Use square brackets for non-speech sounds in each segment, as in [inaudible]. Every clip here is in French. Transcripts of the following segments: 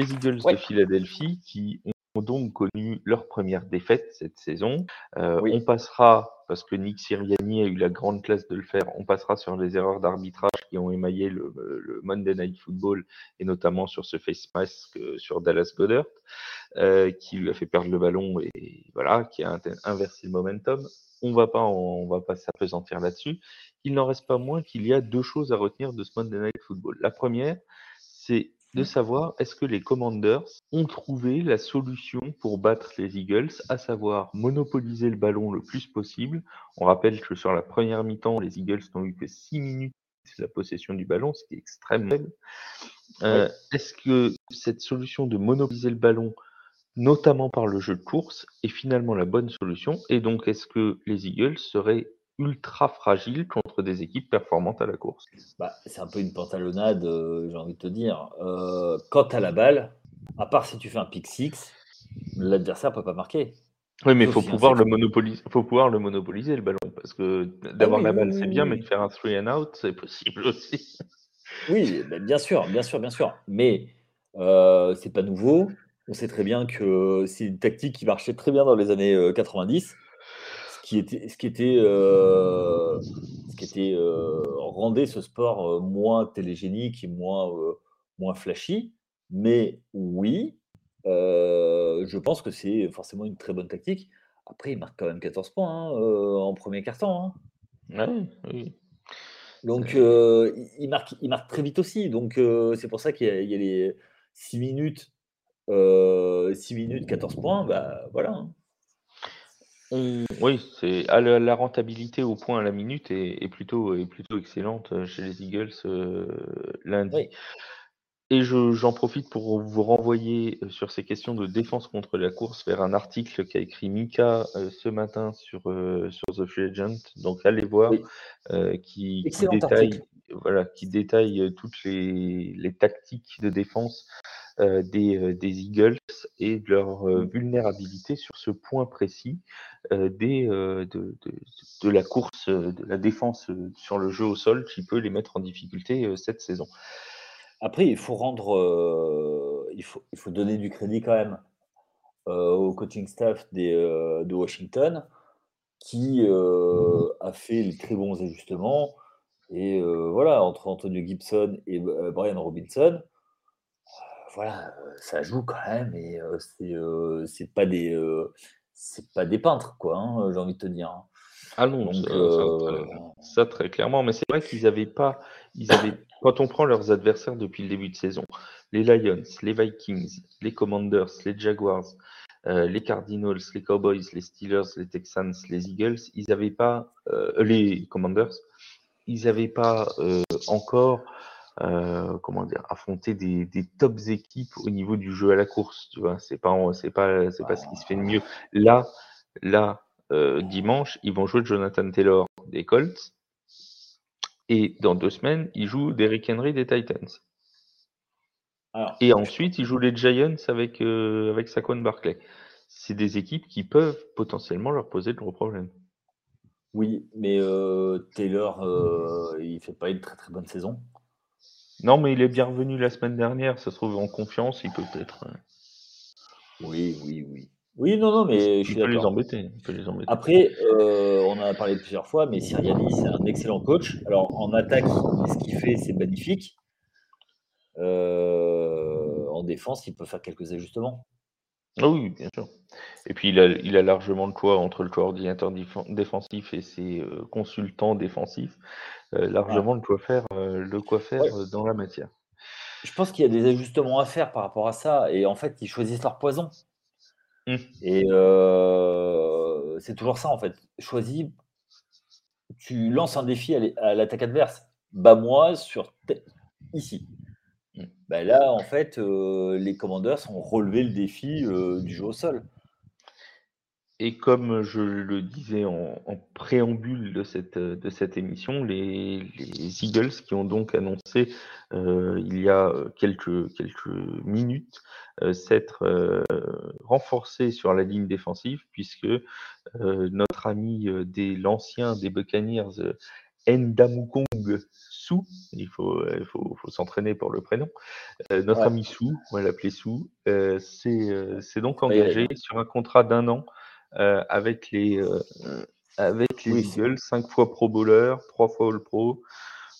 les Eagles de Philadelphie qui ont donc connu leur première défaite cette saison. Euh, on passera, parce que Nick Sirianni a eu la grande classe de le faire, on passera sur les erreurs d'arbitrage qui ont émaillé le, Monday Night Football et notamment sur ce face mask euh, sur Dallas Goddard euh, qui lui a fait perdre le ballon et voilà, qui a inversé le momentum. On va pas, on va pas s'apesantir là-dessus. Il n'en reste pas moins qu'il y a deux choses à retenir de ce Monday Night Football. La première, c'est de savoir est-ce que les Commanders ont trouvé la solution pour battre les Eagles, à savoir monopoliser le ballon le plus possible. On rappelle que sur la première mi-temps, les Eagles n'ont eu que 6 minutes de la possession du ballon, ce qui est extrêmement faible. Euh, est-ce que cette solution de monopoliser le ballon, notamment par le jeu de course, est finalement la bonne solution? Et donc, est-ce que les Eagles seraient ultra fragile contre des équipes performantes à la course. Bah, c'est un peu une pantalonnade, euh, j'ai envie de te dire. Euh, quand tu as la balle, à part si tu fais un pick six, l'adversaire peut pas marquer. Oui, mais il faut pouvoir, le monopoliser, faut pouvoir le monopoliser, le ballon. Parce que d'avoir ah la balle, c'est bien, mais de faire un three and out, c'est possible aussi. Oui, bien sûr, bien sûr, bien sûr. Mais euh, c'est pas nouveau. On sait très bien que c'est une tactique qui marchait très bien dans les années 90 qui était, ce qui était, euh, ce qui était euh, rendait ce sport euh, moins télégénique et moins, moins flashy. Mais oui, je pense que c'est forcément une très bonne tactique. Après, il marque quand même 14 points hein, en premier quart-temps. Hein. oui. Donc, il, marque, il marque très vite aussi. Donc, c'est pour ça qu'il y, a les 6 minutes, 6 minutes, 14 points. Bah, voilà. Hein. Oui, c'est ah, la rentabilité au point à la minute est plutôt est plutôt excellente, euh, chez les Eagles, euh, lundi et j'en profite pour vous renvoyer, euh, sur ces questions de défense contre la course vers un article qu'a écrit Mika, ce matin sur, sur The Free Agent. Donc allez voir, qui détaille voilà, qui détaille, toutes les les tactiques de défense euh, des, euh, des, Eagles et de leur euh, mmh. vulnérabilité sur ce point précis des, de, de, de, la course, de la défense sur le jeu au sol qui peut les mettre en difficulté cette saison. Après, il faut rendre, il, faut, il faut donner du crédit quand même au coaching staff des, de Washington qui a fait les très bons ajustements. Et voilà, entre Antonio Gibson et Brian Robinson, voilà, ça joue quand même et c'est pas des c'est pas des peintres quoi, hein, j'ai envie de te dire. Hein. Ah non, ça, très, clairement, mais c'est vrai qu'ils n'avaient pas, ils avaient, quand on prend leurs adversaires depuis le début de saison, les Lions, les Vikings, les Commanders, les Jaguars, les Cardinals, les Cowboys, les Steelers, les Texans, les Eagles, ils n'avaient pas, les Commanders, ils n'avaient pas encore euh, comment dire, affronter des, des tops équipes au niveau du jeu à la course. Tu vois, c'est pas, c'est pas, c'est pas ce qui se fait de mieux. Là, là, euh, dimanche, ils vont jouer Jonathan Taylor des Colts. Et dans deux semaines, ils jouent Derrick Henry des Titans. et ensuite, ils jouent les Giants avec, euh, avec Saquon Barclay. C'est des équipes qui peuvent potentiellement leur poser de gros problèmes. Oui, mais euh, Taylor, euh, il fait pas une très très bonne saison. Non, mais il est bien revenu la semaine dernière. Ça se trouve en confiance, il peut être. Euh, oui, oui, oui. Oui, non, non, mais je suis les embêter. peut les embêter. Après, euh, on en a parlé plusieurs fois, mais Siriani, c'est un excellent coach. Alors, en attaque, ce qu'il fait, c'est magnifique. Euh, en défense, il peut faire quelques ajustements. Ah oui, bien sûr. Et puis, il a, il a largement le choix entre le coordinateur défensif et ses consultants défensifs. Euh, largement le quoi faire, euh, le quoi faire euh, dans la matière. Je pense qu'il y a des ajustements à faire par rapport à ça. Et en fait, ils choisissent leur poison. Mmh. Et c'est toujours ça, en fait. Choisis, tu lances un défi à l'attaque adverse. Bas moi sur ici. Ben là, en fait, les commandeurs ont relevé le défi du jeu au sol. Et comme je le disais en, préambule de cette, de cette émission, les, Eagles qui ont donc annoncé il y a quelques, quelques minutes s'être renforcés sur la ligne défensive, puisque notre ami des l'ancien des Buccaneers, Ndamukong Sou, il faut, il faut, faut s'entraîner pour le prénom. notre ami Sou, on va l'appeler Sou, c'est donc engagé sur un contrat d'un an avec les, avec les Eagles, 5 fois Pro Bowler, 3 fois All Pro,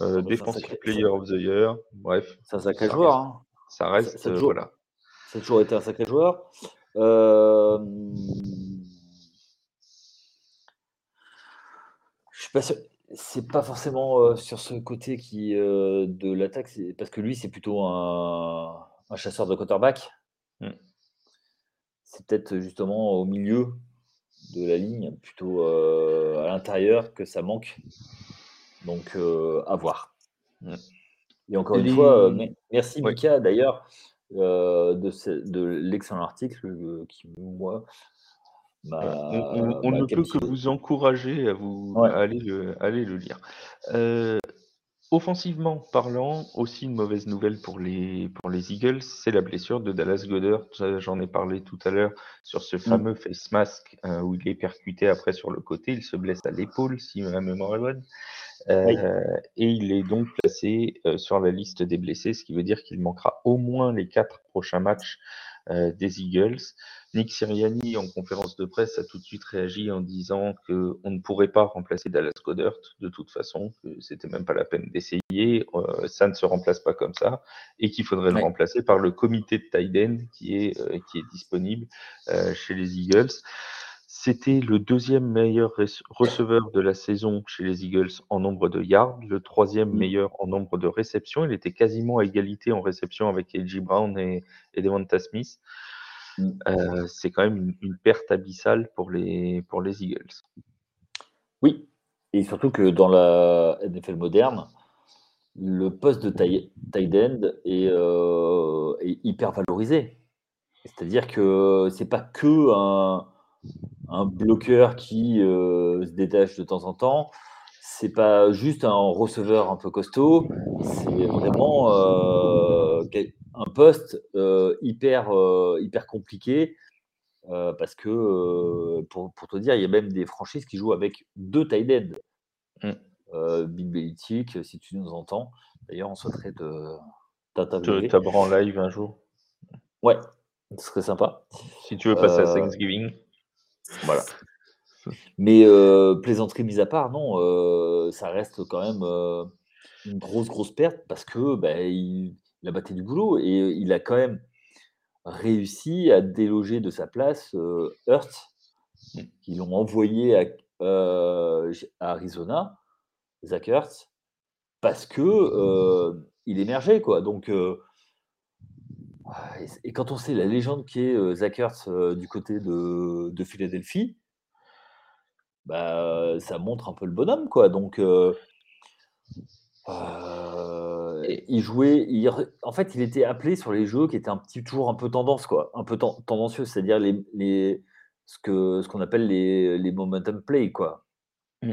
euh, Defensive Player of the Year, bref. C'est un sacré joueur. Hein. Ça reste, ça, voilà. Ça a toujours été un sacré joueur. Euh... Je suis pas sûr. C'est pas forcément sur ce côté qui de l'attaque, parce que lui, c'est plutôt un, un, chasseur de quarterback. Hmm. C'est peut-être justement au milieu de la ligne, plutôt à l'intérieur, que ça manque. Donc, à voir. Mm. Et encore une fois, merci Mika d'ailleurs de, de l'excellent article qui, moi, on, ne peut que vous encourager à, vous, aller, le, aller le lire. Offensivement parlant, aussi une mauvaise nouvelle pour les, pour les Eagles, c'est la blessure de Dallas Goddard. J'en ai parlé tout à l'heure sur ce mm. fameux face mask euh, où il est percuté après sur le côté. Il se blesse à l'épaule, si ma mémoire est bonne. Euh, et il est donc placé euh, sur la liste des blessés, ce qui veut dire qu'il manquera au moins les quatre prochains matchs des Eagles. Nick Siriani, en conférence de presse, a tout de suite réagi en disant qu'on ne pourrait pas remplacer Dallas Goddard de toute façon, que c'était même pas la peine d'essayer, euh, ça ne se remplace pas comme ça, et qu'il faudrait le remplacer par le comité de Tiden qui est, euh, qui est disponible euh, chez les Eagles. C'était le deuxième meilleur receveur de la saison chez les Eagles en nombre de yards, le troisième mm. meilleur en nombre de réceptions. Il était quasiment à égalité en réception avec A.J. Brown et, et Devonta Smith. Mm. Euh, c'est quand même une, perte abyssale pour les, pour les Eagles. Oui, et surtout que dans la NFL moderne, le poste de tight end euh, est, hyper valorisé. C'est-à-dire que c'est pas que un, un bloqueur qui euh, se détache de temps en temps. C'est pas juste un receveur un peu costaud. C'est vraiment un poste euh, hyper, euh, hyper compliqué euh, parce que, pour, pour, te dire, il y a même des franchises qui jouent avec deux tight ends. Mm. Bill Belichick, si tu nous entends. D'ailleurs, on souhaiterait te t'interviewer. Te en live un jour. Ouais, ce serait sympa. Si tu veux passer à Thanksgiving. Voilà. Mais plaisanterie mise à part, non, ça reste quand même une grosse, grosse perte parce que bah, il, il a du boulot et il a quand même réussi à déloger de sa place euh, Hurt, qu'ils l'ont envoyé à, euh, Arizona, Zach Hurts, parce que euh, il émergeait quoi. Donc et, quand on sait la légende qui est Zach Hurts du côté de, de Philadelphie, bah, ça montre un peu le bonhomme quoi. Donc il jouait, en fait, il était appelé sur les jeux qui étaient un petit, toujours un peu tendance, quoi, un peu tendancieux, c'est-à-dire les, les, ce que ce qu'on appelle les, les momentum play, quoi. Mmh.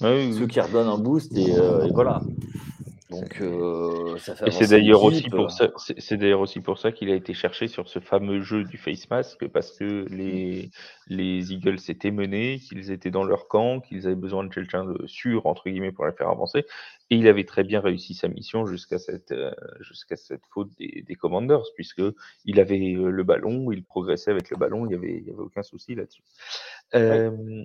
Ceux qui redonnent un boost et, euh, voilà. Donc, euh, ça fait. c'est d'ailleurs aussi pour ça. C'est d'ailleurs aussi pour ça qu'il a été cherché sur ce fameux jeu du face mask parce que les les Eagles s'étaient menés, qu'ils étaient dans leur camp, qu'ils avaient besoin de quelqu'un de sûr entre guillemets pour les faire avancer. Et il avait très bien réussi sa mission jusqu'à cette euh, jusqu'à cette faute des, des Commanders puisque il avait euh, le ballon, il progressait avec le ballon, il y avait il y avait aucun souci là-dessus. Euh,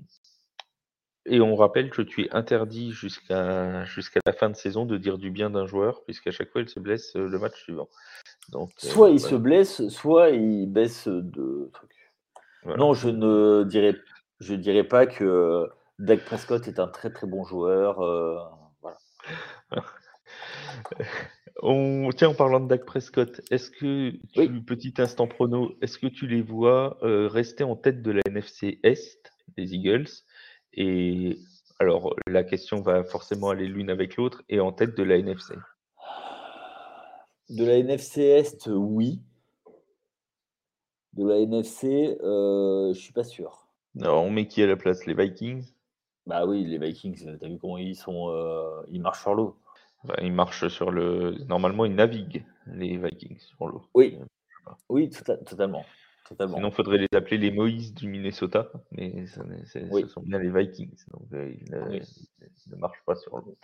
et on rappelle que tu es interdit jusqu'à jusqu'à la fin de saison de dire du bien d'un joueur, puisqu'à chaque fois il se blesse euh, le match suivant. Donc, euh, soit il se blesse, soit il baisse de trucs. Non, je ne dirais, je dirais pas que Dak Prescott est un très très bon joueur. Euh, voilà. [laughs] on, tiens, en parlant de Dak Prescott, est-ce que, petit instant prono, est-ce que tu les vois rester en tête de la NFC Est, des Eagles? Et alors, la question va forcément aller l'une avec l'autre et en tête de la NFC. De la NFC Est, oui. De la NFC, euh, je suis pas sûr. Non, on met qui à la place? Les Vikings? Bah oui, les Vikings, t'as vu comment ils sont euh, Ils marchent sur l'eau. Bah, ils marchent sur le. Normalement, ils naviguent, les Vikings, sur l'eau. Oui, oui, totalement. Sinon, il faudrait les appeler les Moïse du Minnesota, mais ce sont bien les Vikings, donc euh, ils, ne, marchent pas sur l'eau.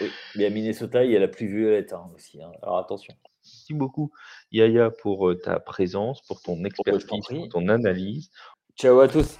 Oui, mais à Minnesota, il y a la pluie violette hein, aussi, hein. alors attention. Merci beaucoup, Yaya, pour euh, ta présence, pour ton expertise, pour ton analyse. Ciao à tous.